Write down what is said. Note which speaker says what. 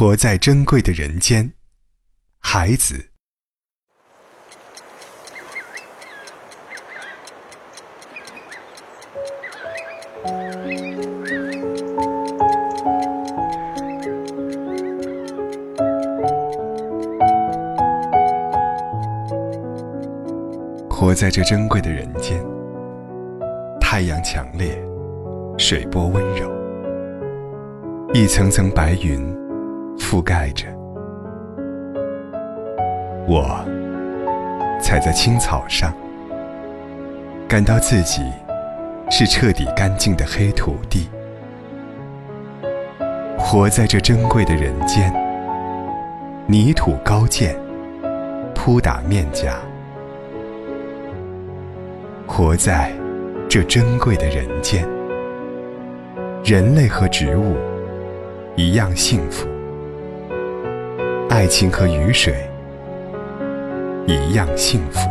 Speaker 1: 活在珍贵的人间，孩子。活在这珍贵的人间，太阳强烈，水波温柔，一层层白云覆盖着我，踩在青草上，感到自己是彻底干净的黑土地。活在这珍贵的人间，泥土高见，扑打面颊。活在这珍贵的人间，人类和植物一样幸福，爱情和雨水一样幸福。